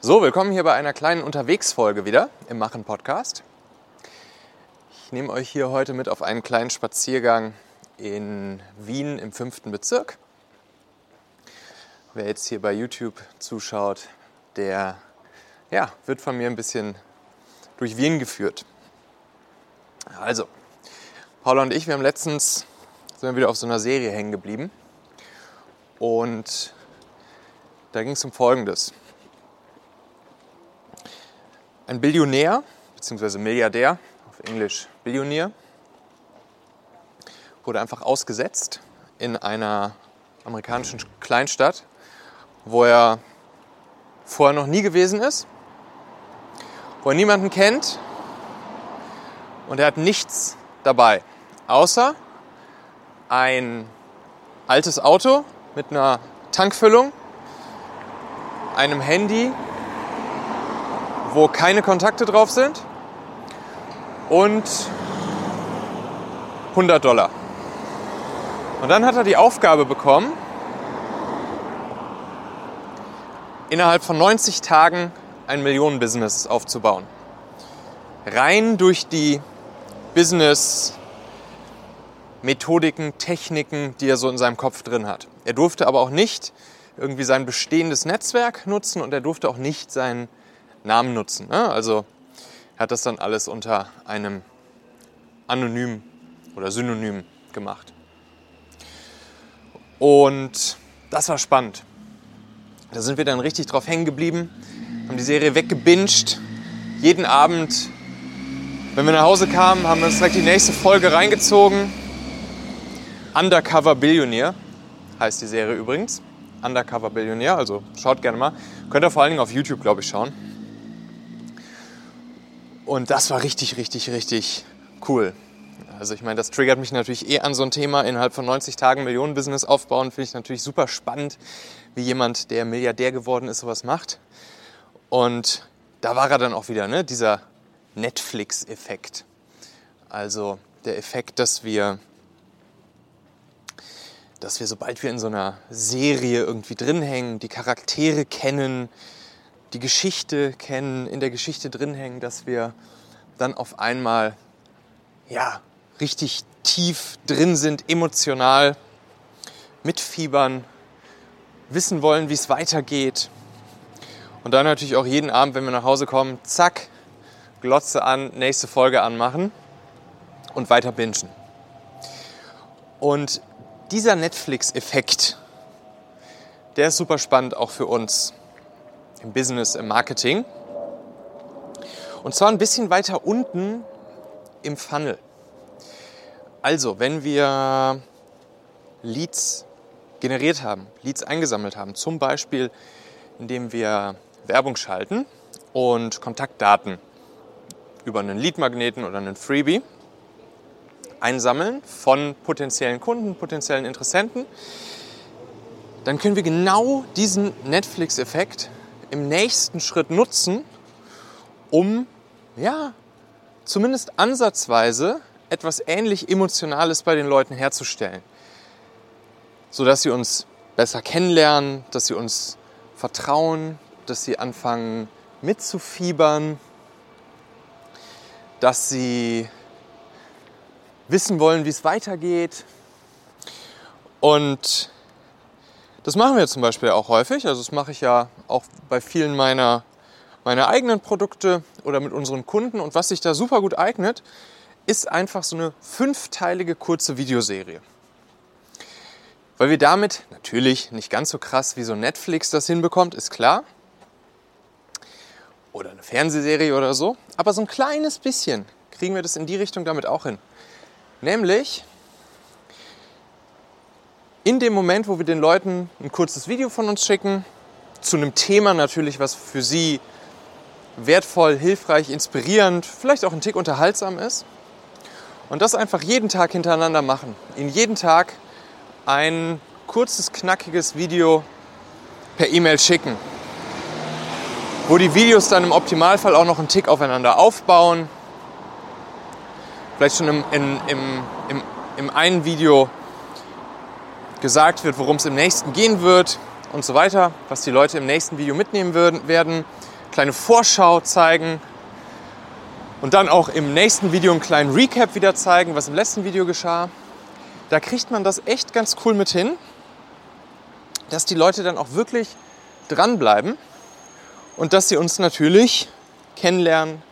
So, willkommen hier bei einer kleinen Unterwegsfolge wieder im Machen Podcast. Ich nehme euch hier heute mit auf einen kleinen Spaziergang in Wien im fünften Bezirk. Wer jetzt hier bei YouTube zuschaut, der ja, wird von mir ein bisschen durch Wien geführt. Also, Paula und ich, wir haben letztens sind wieder auf so einer Serie hängen geblieben. Und da ging es um Folgendes. Ein Billionär, beziehungsweise Milliardär, auf Englisch Billionär, wurde einfach ausgesetzt in einer amerikanischen Kleinstadt, wo er vorher noch nie gewesen ist, wo er niemanden kennt und er hat nichts dabei, außer ein altes Auto mit einer Tankfüllung, einem Handy wo keine Kontakte drauf sind und 100 Dollar. Und dann hat er die Aufgabe bekommen, innerhalb von 90 Tagen ein Millionenbusiness aufzubauen. Rein durch die Business-Methodiken, Techniken, die er so in seinem Kopf drin hat. Er durfte aber auch nicht irgendwie sein bestehendes Netzwerk nutzen und er durfte auch nicht sein Namen nutzen. Ne? Also er hat das dann alles unter einem Anonym oder Synonym gemacht. Und das war spannend. Da sind wir dann richtig drauf hängen geblieben, haben die Serie weggebinged. Jeden Abend, wenn wir nach Hause kamen, haben wir uns direkt die nächste Folge reingezogen. Undercover Billionaire heißt die Serie übrigens. Undercover Billionaire, also schaut gerne mal. Könnt ihr vor allen Dingen auf YouTube, glaube ich, schauen. Und das war richtig, richtig, richtig cool. Also ich meine, das triggert mich natürlich eh an so ein Thema. Innerhalb von 90 Tagen Millionenbusiness aufbauen, finde ich natürlich super spannend, wie jemand, der Milliardär geworden ist, sowas macht. Und da war er dann auch wieder, ne? dieser Netflix-Effekt. Also der Effekt, dass wir, dass wir, sobald wir in so einer Serie irgendwie drin hängen, die Charaktere kennen, die Geschichte kennen, in der Geschichte drin hängen, dass wir dann auf einmal ja, richtig tief drin sind, emotional mitfiebern, wissen wollen, wie es weitergeht. Und dann natürlich auch jeden Abend, wenn wir nach Hause kommen, zack, Glotze an, nächste Folge anmachen und weiter bingen. Und dieser Netflix-Effekt, der ist super spannend auch für uns im Business, im Marketing. Und zwar ein bisschen weiter unten im Funnel. Also, wenn wir Leads generiert haben, Leads eingesammelt haben, zum Beispiel indem wir Werbung schalten und Kontaktdaten über einen Leadmagneten oder einen Freebie einsammeln von potenziellen Kunden, potenziellen Interessenten, dann können wir genau diesen Netflix-Effekt im nächsten Schritt nutzen, um ja, zumindest ansatzweise etwas ähnlich Emotionales bei den Leuten herzustellen. Sodass sie uns besser kennenlernen, dass sie uns vertrauen, dass sie anfangen mitzufiebern, dass sie wissen wollen, wie es weitergeht. Und das machen wir zum Beispiel auch häufig. Also das mache ich ja auch bei vielen meiner, meiner eigenen Produkte oder mit unseren Kunden. Und was sich da super gut eignet, ist einfach so eine fünfteilige kurze Videoserie. Weil wir damit natürlich nicht ganz so krass wie so Netflix das hinbekommt, ist klar. Oder eine Fernsehserie oder so. Aber so ein kleines bisschen kriegen wir das in die Richtung damit auch hin. Nämlich, in dem Moment, wo wir den Leuten ein kurzes Video von uns schicken, zu einem Thema natürlich, was für sie wertvoll, hilfreich, inspirierend, vielleicht auch ein Tick unterhaltsam ist. Und das einfach jeden Tag hintereinander machen. Ihnen jeden Tag ein kurzes, knackiges Video per E-Mail schicken. Wo die Videos dann im Optimalfall auch noch einen Tick aufeinander aufbauen. Vielleicht schon im, in, im, im, im einen Video gesagt wird, worum es im nächsten gehen wird, und so weiter, was die Leute im nächsten Video mitnehmen werden, kleine Vorschau zeigen und dann auch im nächsten Video einen kleinen Recap wieder zeigen, was im letzten Video geschah. Da kriegt man das echt ganz cool mit hin, dass die Leute dann auch wirklich dranbleiben und dass sie uns natürlich kennenlernen,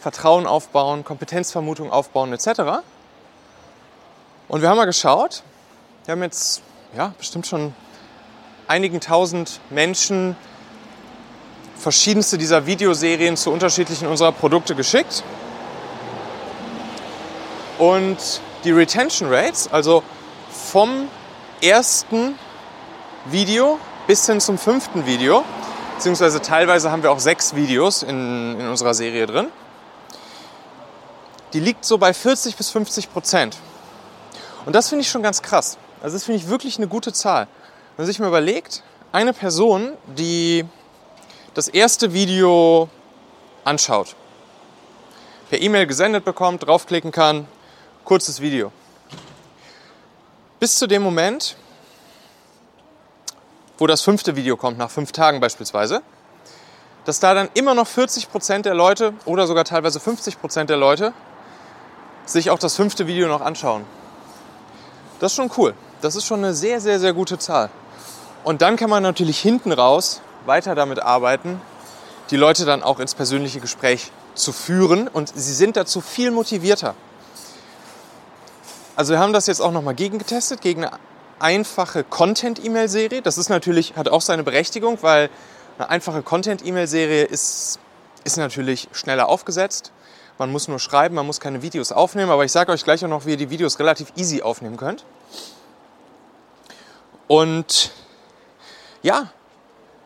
Vertrauen aufbauen, Kompetenzvermutung aufbauen etc. Und wir haben mal geschaut, wir haben jetzt ja, bestimmt schon einigen tausend Menschen verschiedenste dieser Videoserien zu unterschiedlichen unserer Produkte geschickt. Und die Retention Rates, also vom ersten Video bis hin zum fünften Video, beziehungsweise teilweise haben wir auch sechs Videos in, in unserer Serie drin, die liegt so bei 40 bis 50 Prozent. Und das finde ich schon ganz krass. Also das finde ich wirklich eine gute Zahl. Wenn man sich mal überlegt, eine Person, die das erste Video anschaut, per E-Mail gesendet bekommt, draufklicken kann, kurzes Video. Bis zu dem Moment, wo das fünfte Video kommt, nach fünf Tagen beispielsweise, dass da dann immer noch 40% der Leute oder sogar teilweise 50% der Leute sich auch das fünfte Video noch anschauen. Das ist schon cool. Das ist schon eine sehr, sehr, sehr gute Zahl. Und dann kann man natürlich hinten raus weiter damit arbeiten, die Leute dann auch ins persönliche Gespräch zu führen und sie sind dazu viel motivierter. Also wir haben das jetzt auch nochmal gegengetestet, gegen eine einfache Content-E-Mail-Serie. Das ist natürlich, hat auch seine Berechtigung, weil eine einfache Content-E-Mail-Serie ist, ist natürlich schneller aufgesetzt. Man muss nur schreiben, man muss keine Videos aufnehmen, aber ich sage euch gleich auch noch, wie ihr die Videos relativ easy aufnehmen könnt. Und ja,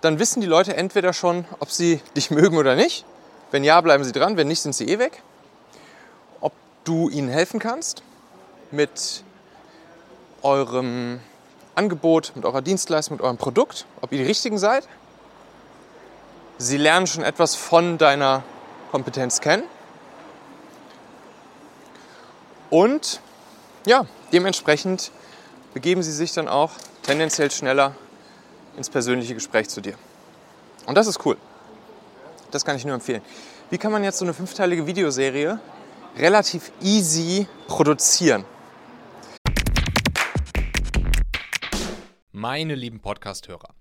dann wissen die Leute entweder schon, ob sie dich mögen oder nicht. Wenn ja, bleiben sie dran, wenn nicht, sind sie eh weg. Ob du ihnen helfen kannst mit eurem Angebot, mit eurer Dienstleistung, mit eurem Produkt, ob ihr die Richtigen seid. Sie lernen schon etwas von deiner Kompetenz kennen und ja, dementsprechend begeben sie sich dann auch tendenziell schneller ins persönliche Gespräch zu dir. Und das ist cool. Das kann ich nur empfehlen. Wie kann man jetzt so eine fünfteilige Videoserie relativ easy produzieren? Meine lieben Podcast-Hörer,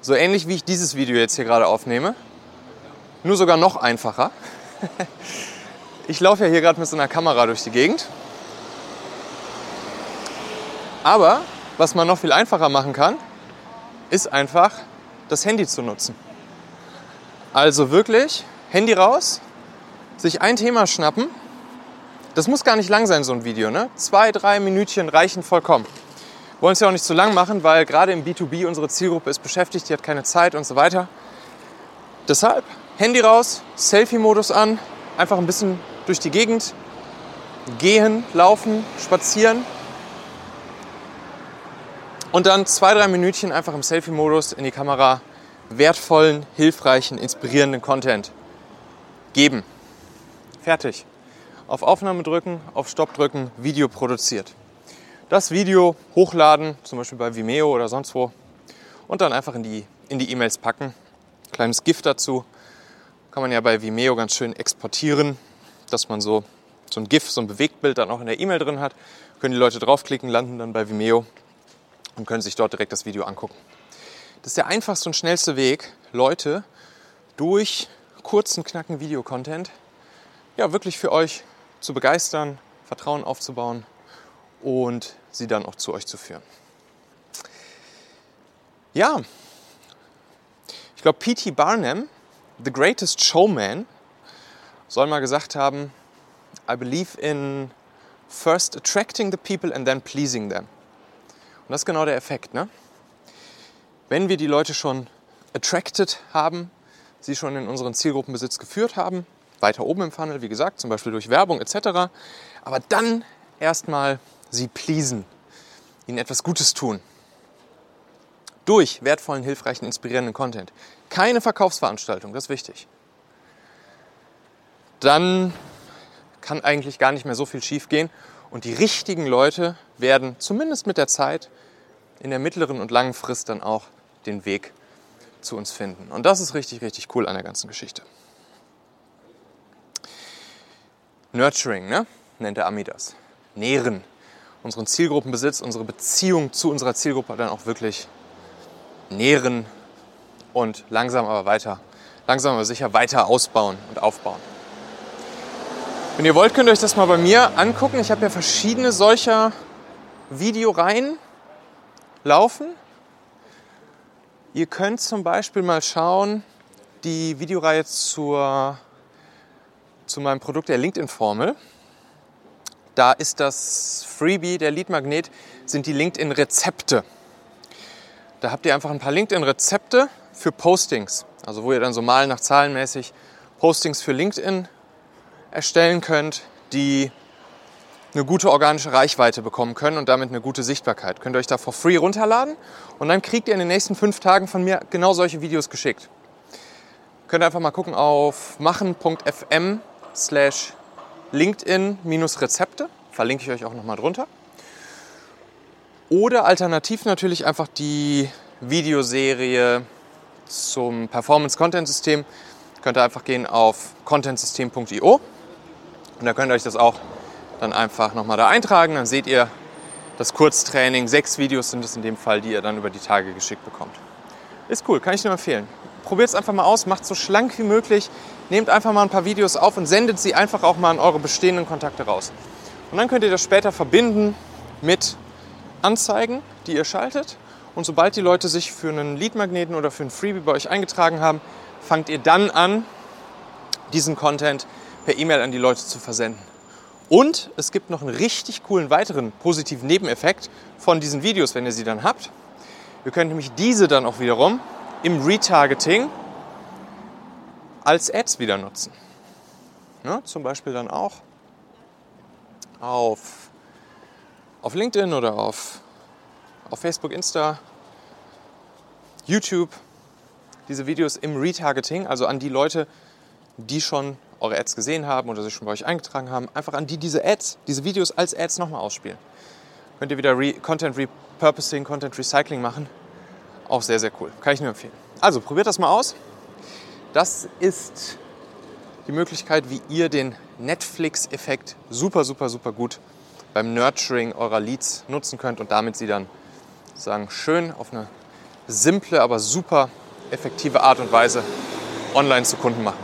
So ähnlich wie ich dieses Video jetzt hier gerade aufnehme. Nur sogar noch einfacher. Ich laufe ja hier gerade mit so einer Kamera durch die Gegend. Aber was man noch viel einfacher machen kann, ist einfach das Handy zu nutzen. Also wirklich Handy raus, sich ein Thema schnappen. Das muss gar nicht lang sein, so ein Video. Ne? Zwei, drei Minütchen reichen vollkommen wollen es ja auch nicht zu lang machen, weil gerade im B2B unsere Zielgruppe ist beschäftigt, die hat keine Zeit und so weiter. Deshalb Handy raus, Selfie-Modus an, einfach ein bisschen durch die Gegend gehen, laufen, spazieren und dann zwei, drei Minütchen einfach im Selfie-Modus in die Kamera wertvollen, hilfreichen, inspirierenden Content geben. Fertig. Auf Aufnahme drücken, auf Stopp drücken, Video produziert das Video hochladen, zum Beispiel bei Vimeo oder sonst wo, und dann einfach in die in die E-Mails packen. Kleines Gift dazu kann man ja bei Vimeo ganz schön exportieren, dass man so, so ein GIF, so ein Bewegtbild dann auch in der E-Mail drin hat. Können die Leute draufklicken, landen dann bei Vimeo und können sich dort direkt das Video angucken. Das ist der einfachste und schnellste Weg, Leute durch kurzen, knacken Videocontent ja wirklich für euch zu begeistern, Vertrauen aufzubauen und sie dann auch zu euch zu führen. Ja, ich glaube, P.T. Barnum, The Greatest Showman, soll mal gesagt haben, I believe in first attracting the people and then pleasing them. Und das ist genau der Effekt. Ne? Wenn wir die Leute schon attracted haben, sie schon in unseren Zielgruppenbesitz geführt haben, weiter oben im Funnel, wie gesagt, zum Beispiel durch Werbung etc., aber dann erstmal sie pleasen, ihnen etwas Gutes tun. Durch wertvollen, hilfreichen, inspirierenden Content. Keine Verkaufsveranstaltung, das ist wichtig. Dann kann eigentlich gar nicht mehr so viel schief gehen und die richtigen Leute werden zumindest mit der Zeit in der mittleren und langen Frist dann auch den Weg zu uns finden. Und das ist richtig, richtig cool an der ganzen Geschichte. Nurturing, ne? nennt der Ami das. Nähren. Unseren Zielgruppenbesitz, unsere Beziehung zu unserer Zielgruppe dann auch wirklich nähren und langsam aber weiter, langsam aber sicher weiter ausbauen und aufbauen. Wenn ihr wollt, könnt ihr euch das mal bei mir angucken. Ich habe ja verschiedene solcher Videoreihen laufen. Ihr könnt zum Beispiel mal schauen, die Videoreihe zur, zu meinem Produkt der LinkedIn-Formel. Da ist das Freebie, der Lead-Magnet, sind die LinkedIn-Rezepte. Da habt ihr einfach ein paar LinkedIn-Rezepte für Postings. Also wo ihr dann so mal nach zahlenmäßig Postings für LinkedIn erstellen könnt, die eine gute organische Reichweite bekommen können und damit eine gute Sichtbarkeit. Könnt ihr euch da for free runterladen und dann kriegt ihr in den nächsten fünf Tagen von mir genau solche Videos geschickt. Könnt ihr einfach mal gucken auf machen.fm slash LinkedIn-Rezepte. Verlinke ich euch auch nochmal drunter. Oder alternativ natürlich einfach die Videoserie zum Performance-Content-System. Könnt ihr einfach gehen auf contentsystem.io und da könnt ihr euch das auch dann einfach nochmal da eintragen. Dann seht ihr das Kurztraining. Sechs Videos sind es in dem Fall, die ihr dann über die Tage geschickt bekommt. Ist cool, kann ich nur empfehlen. Probiert es einfach mal aus, macht so schlank wie möglich. Nehmt einfach mal ein paar Videos auf und sendet sie einfach auch mal an eure bestehenden Kontakte raus. Und dann könnt ihr das später verbinden mit Anzeigen, die ihr schaltet. Und sobald die Leute sich für einen Leadmagneten oder für ein Freebie bei euch eingetragen haben, fangt ihr dann an, diesen Content per E-Mail an die Leute zu versenden. Und es gibt noch einen richtig coolen weiteren positiven Nebeneffekt von diesen Videos, wenn ihr sie dann habt. Ihr könnt nämlich diese dann auch wiederum im Retargeting als Ads wieder nutzen. Ja, zum Beispiel dann auch auf, auf LinkedIn oder auf, auf Facebook, Insta, YouTube diese Videos im Retargeting, also an die Leute, die schon eure Ads gesehen haben oder sich schon bei euch eingetragen haben, einfach an die diese Ads, diese Videos als Ads nochmal ausspielen. Könnt ihr wieder Re Content Repurposing, Content Recycling machen. Auch sehr, sehr cool. Kann ich nur empfehlen. Also probiert das mal aus. Das ist die Möglichkeit, wie ihr den Netflix-Effekt super, super, super gut beim Nurturing eurer Leads nutzen könnt und damit sie dann sagen schön auf eine simple, aber super effektive Art und Weise online zu Kunden machen